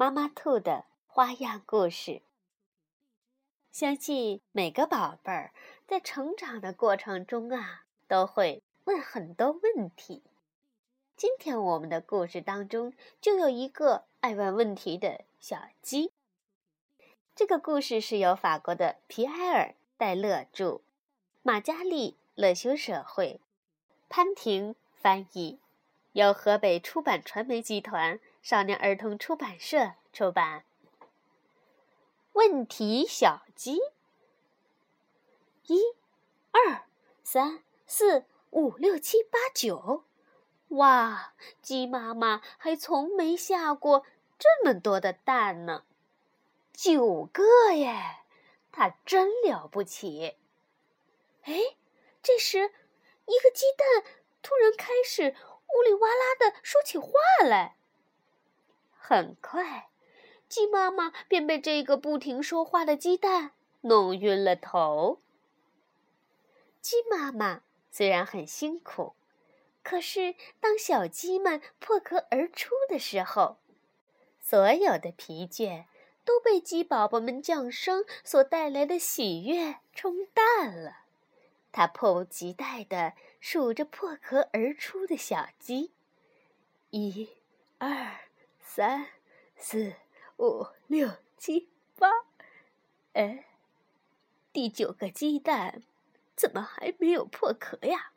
妈妈兔的花样故事。相信每个宝贝儿在成长的过程中啊，都会问很多问题。今天我们的故事当中就有一个爱问问题的小鸡。这个故事是由法国的皮埃尔·戴勒著，马嘉丽乐修社绘，潘婷翻译，由河北出版传媒集团。少年儿童出版社出版。问题小鸡：一、二、三、四、五、六、七、八、九。哇，鸡妈妈还从没下过这么多的蛋呢，九个耶！它真了不起。哎，这时，一个鸡蛋突然开始呜里哇啦的说起话来。很快，鸡妈妈便被这个不停说话的鸡蛋弄晕了头。鸡妈妈虽然很辛苦，可是当小鸡们破壳而出的时候，所有的疲倦都被鸡宝宝们降生所带来的喜悦冲淡了。它迫不及待地数着破壳而出的小鸡，一、二。三、四、五、六、七、八，哎，第九个鸡蛋怎么还没有破壳呀？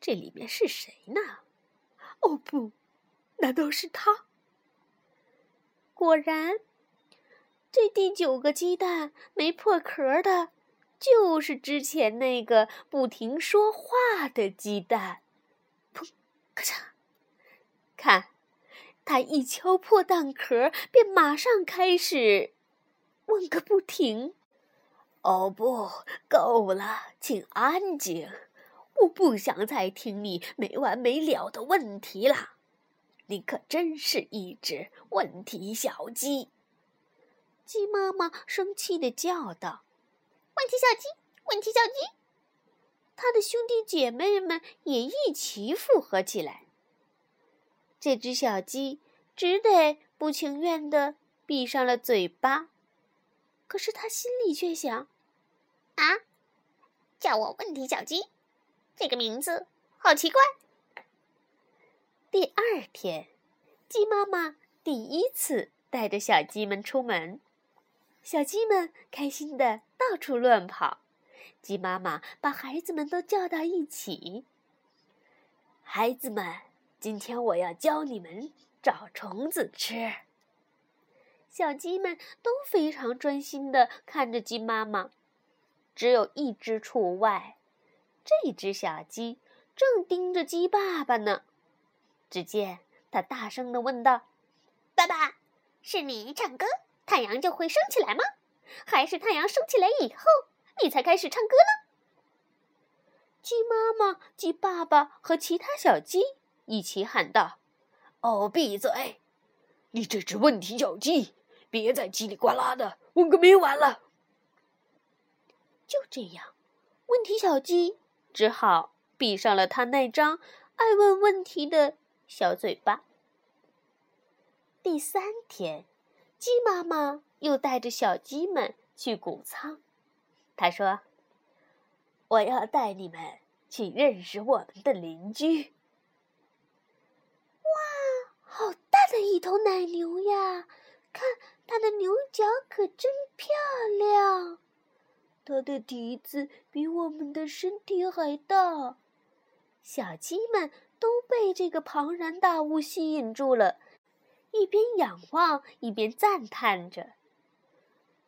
这里面是谁呢？哦不，难道是他？果然，这第九个鸡蛋没破壳的，就是之前那个不停说话的鸡蛋。砰！咔嚓！看。他一敲破蛋壳，便马上开始问个不停。哦不，够了，请安静！我不想再听你没完没了的问题了。你可真是一只问题小鸡！鸡妈妈生气的叫道：“问题小鸡，问题小鸡！”他的兄弟姐妹们也一起附和起来。这只小鸡只得不情愿地闭上了嘴巴，可是他心里却想：“啊，叫我问题小鸡，这个名字好奇怪。”第二天，鸡妈妈第一次带着小鸡们出门，小鸡们开心的到处乱跑。鸡妈妈把孩子们都叫到一起，孩子们。今天我要教你们找虫子吃。小鸡们都非常专心的看着鸡妈妈，只有一只除外。这只小鸡正盯着鸡爸爸呢。只见它大声的问道：“爸爸，是你唱歌，太阳就会升起来吗？还是太阳升起来以后，你才开始唱歌呢？”鸡妈妈、鸡爸爸和其他小鸡。一起喊道：“哦，闭嘴！你这只问题小鸡，别再叽里呱啦的问个没完了。”就这样，问题小鸡只好闭上了他那张爱问问题的小嘴巴。第三天，鸡妈妈又带着小鸡们去谷仓。她说：“我要带你们去认识我们的邻居。”好大的一头奶牛呀！看它的牛角可真漂亮，它的蹄子比我们的身体还大。小鸡们都被这个庞然大物吸引住了，一边仰望一边赞叹着。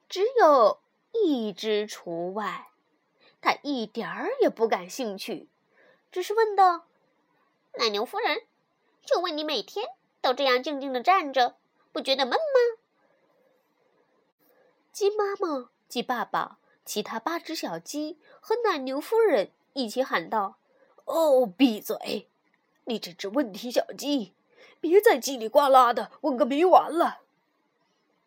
只有一只除外，它一点儿也不感兴趣，只是问道：“奶牛夫人，就问你每天？”都这样静静的站着，不觉得闷吗？鸡妈妈、鸡爸爸、其他八只小鸡和奶牛夫人一起喊道：“哦，闭嘴！你这只问题小鸡，别再叽里呱啦的问个没完了。”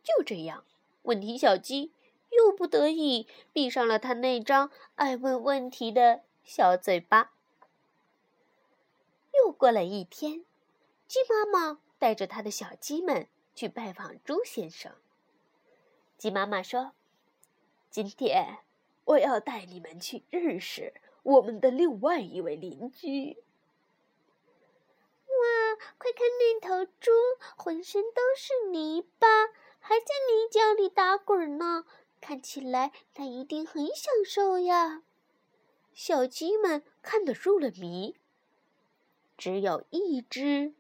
就这样，问题小鸡又不得已闭上了他那张爱问问题的小嘴巴。又过了一天，鸡妈妈带着他的小鸡们去拜访猪先生。鸡妈妈说：“今天我要带你们去认识我们的另外一位邻居。”哇，快看那头猪，浑身都是泥巴，还在泥浆里打滚呢，看起来它一定很享受呀！小鸡们看得入了迷。只有一只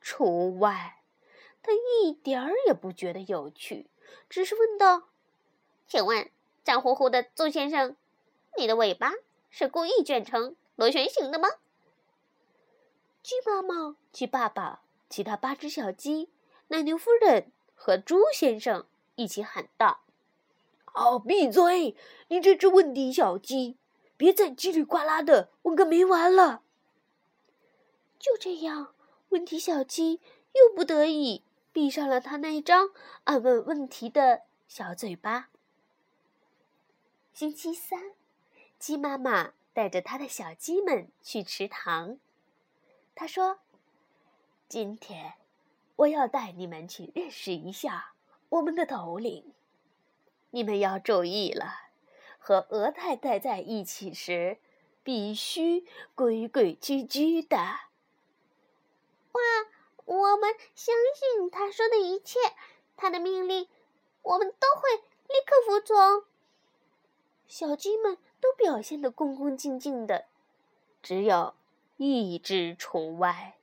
除外，他一点儿也不觉得有趣。只是问道：“请问，脏乎乎的猪先生，你的尾巴是故意卷成螺旋形的吗？”鸡妈妈、鸡爸爸、其他八只小鸡、奶牛夫人和猪先生一起喊道：“哦，闭嘴！你这只问题小鸡，别再叽里呱啦的问个没完了。”就这样，问题小鸡又不得已。闭上了他那张爱问问题的小嘴巴。星期三，鸡妈妈带着他的小鸡们去池塘。他说：“今天我要带你们去认识一下我们的头领。你们要注意了，和鹅太太在一起时，必须规规矩矩的。”我们相信他说的一切，他的命令，我们都会立刻服从。小鸡们都表现得恭恭敬敬的，只有一只除外，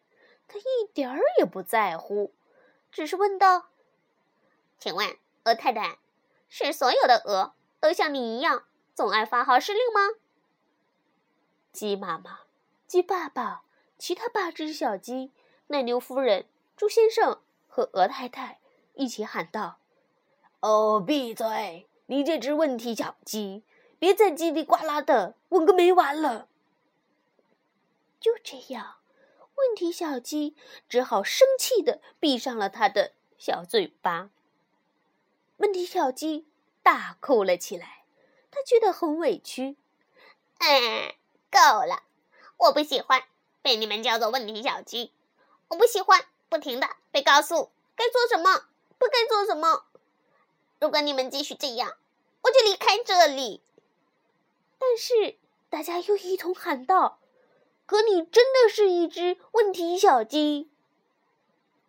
他一点儿也不在乎，只是问道：“请问，鹅太太，是所有的鹅都像你一样总爱发号施令吗？”鸡妈妈、鸡爸爸、其他八只小鸡。奶牛夫人、猪先生和鹅太太一起喊道：“哦，闭嘴！你这只问题小鸡，别再叽里呱啦的问个没完了。”就这样，问题小鸡只好生气的闭上了他的小嘴巴。问题小鸡大哭了起来，他觉得很委屈。哎，够了！我不喜欢被你们叫做问题小鸡。我不喜欢不停的被告诉该做什么，不该做什么。如果你们继续这样，我就离开这里。但是大家又一同喊道：“可你真的是一只问题小鸡。”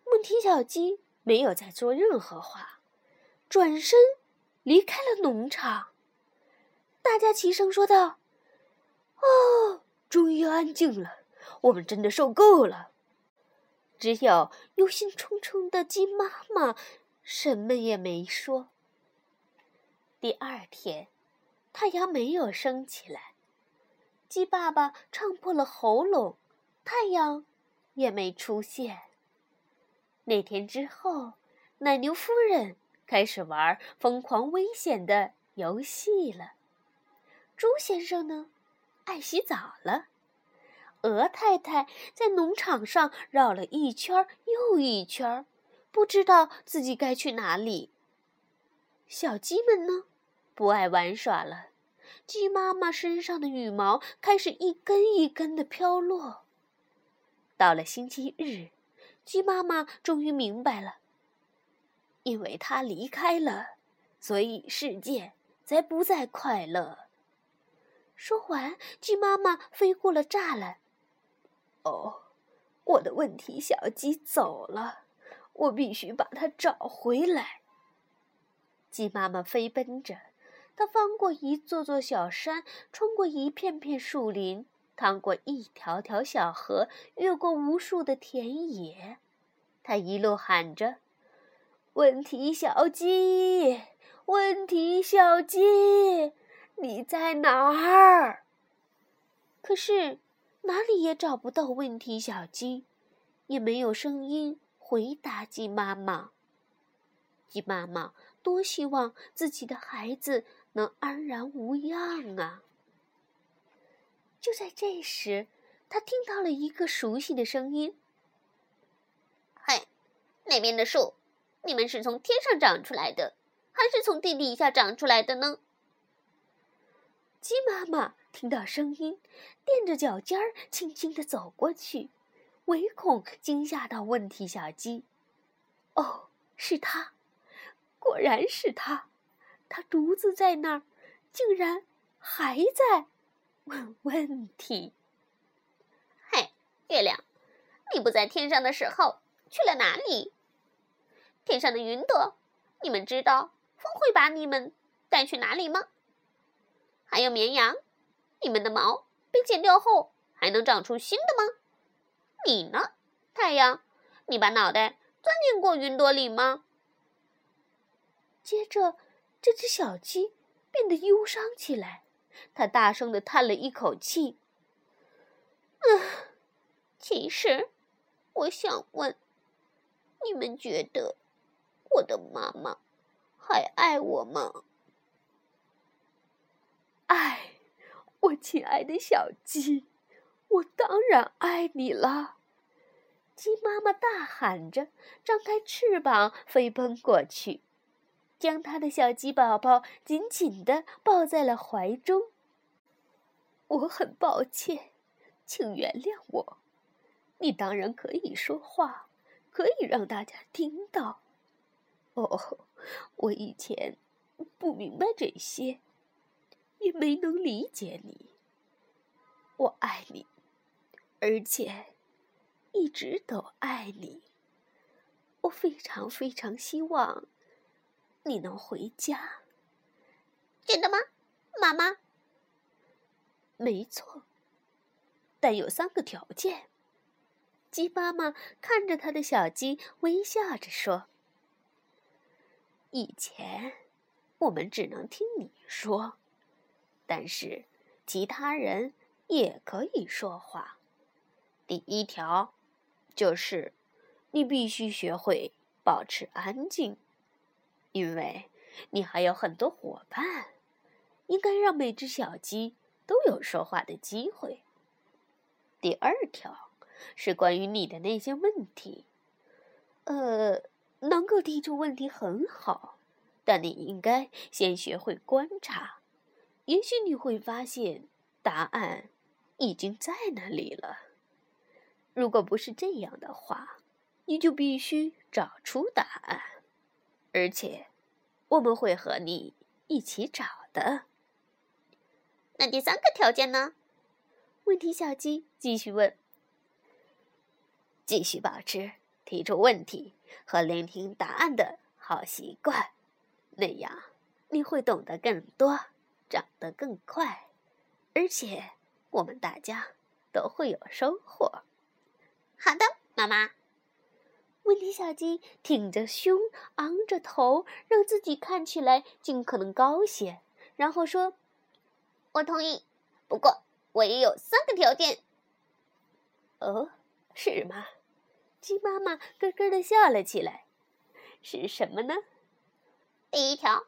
问题小鸡没有再说任何话，转身离开了农场。大家齐声说道：“哦，终于安静了，我们真的受够了。”只有忧心忡忡的鸡妈妈什么也没说。第二天，太阳没有升起来，鸡爸爸唱破了喉咙，太阳也没出现。那天之后，奶牛夫人开始玩疯狂危险的游戏了。猪先生呢，爱洗澡了。鹅太太在农场上绕了一圈又一圈，不知道自己该去哪里。小鸡们呢，不爱玩耍了。鸡妈妈身上的羽毛开始一根一根的飘落。到了星期日，鸡妈妈终于明白了，因为她离开了，所以世界才不再快乐。说完，鸡妈妈飞过了栅栏。哦，我的问题小鸡走了，我必须把它找回来。鸡妈妈飞奔着，它翻过一座座小山，穿过一片片树林，趟过一条条小河，越过无数的田野。它一路喊着：“问题小鸡，问题小鸡，你在哪儿？”可是。哪里也找不到问题小鸡，也没有声音回答鸡妈妈。鸡妈妈多希望自己的孩子能安然无恙啊！就在这时，他听到了一个熟悉的声音：“嘿，那边的树，你们是从天上长出来的，还是从地底下长出来的呢？”鸡妈妈听到声音，踮着脚尖儿，轻轻地走过去，唯恐惊吓到问题小鸡。哦，是他，果然是他，他独自在那儿，竟然还在问 问题。嘿，月亮，你不在天上的时候去了哪里？天上的云朵，你们知道风会把你们带去哪里吗？还有绵羊，你们的毛被剪掉后还能长出新的吗？你呢，太阳？你把脑袋钻进过云朵里吗？接着，这只小鸡变得忧伤起来，它大声的叹了一口气：“嗯，其实，我想问，你们觉得我的妈妈还爱我吗？”爱，我亲爱的小鸡，我当然爱你了！鸡妈妈大喊着，张开翅膀飞奔过去，将它的小鸡宝宝紧紧的抱在了怀中。我很抱歉，请原谅我。你当然可以说话，可以让大家听到。哦，我以前不明白这些。也没能理解你。我爱你，而且一直都爱你。我非常非常希望你能回家。真的吗，妈妈？没错，但有三个条件。鸡妈妈看着他的小鸡，微笑着说：“以前我们只能听你说。”但是，其他人也可以说话。第一条，就是你必须学会保持安静，因为你还有很多伙伴，应该让每只小鸡都有说话的机会。第二条是关于你的那些问题，呃，能够提出问题很好，但你应该先学会观察。也许你会发现，答案已经在那里了。如果不是这样的话，你就必须找出答案，而且我们会和你一起找的。那第三个条件呢？问题小鸡继续问：“继续保持提出问题和聆听答案的好习惯，那样你会懂得更多。”长得更快，而且我们大家都会有收获。好的，妈妈。问题小鸡挺着胸，昂着头，让自己看起来尽可能高些，然后说：“我同意，不过我也有三个条件。”哦，是吗？鸡妈妈咯咯的笑了起来。是什么呢？第一条，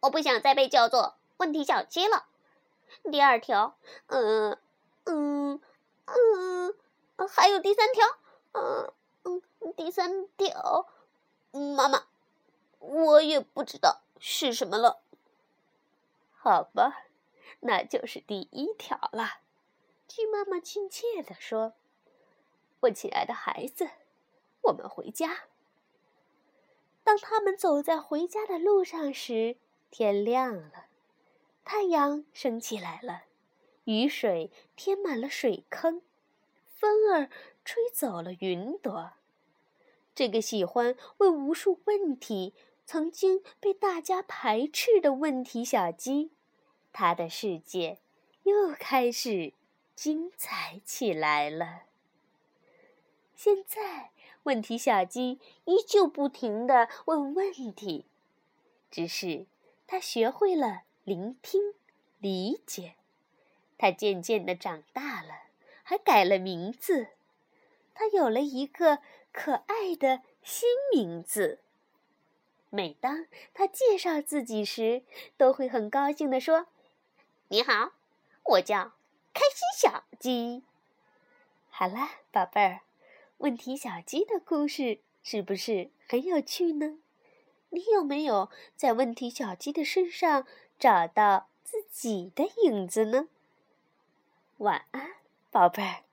我不想再被叫做。问题小鸡了。第二条，嗯嗯嗯，还有第三条，嗯嗯，第三条，妈妈，我也不知道是什么了。好吧，那就是第一条了。鸡妈妈亲切地说：“我亲爱的孩子，我们回家。”当他们走在回家的路上时，天亮了。太阳升起来了，雨水填满了水坑，风儿吹走了云朵。这个喜欢问无数问题、曾经被大家排斥的问题小鸡，它的世界又开始精彩起来了。现在，问题小鸡依旧不停地问问题，只是它学会了。聆听，理解，他渐渐的长大了，还改了名字。他有了一个可爱的新名字。每当他介绍自己时，都会很高兴地说：“你好，我叫开心小鸡。”好啦，宝贝儿，问题小鸡的故事是不是很有趣呢？你有没有在问题小鸡的身上找到自己的影子呢？晚安，宝贝儿。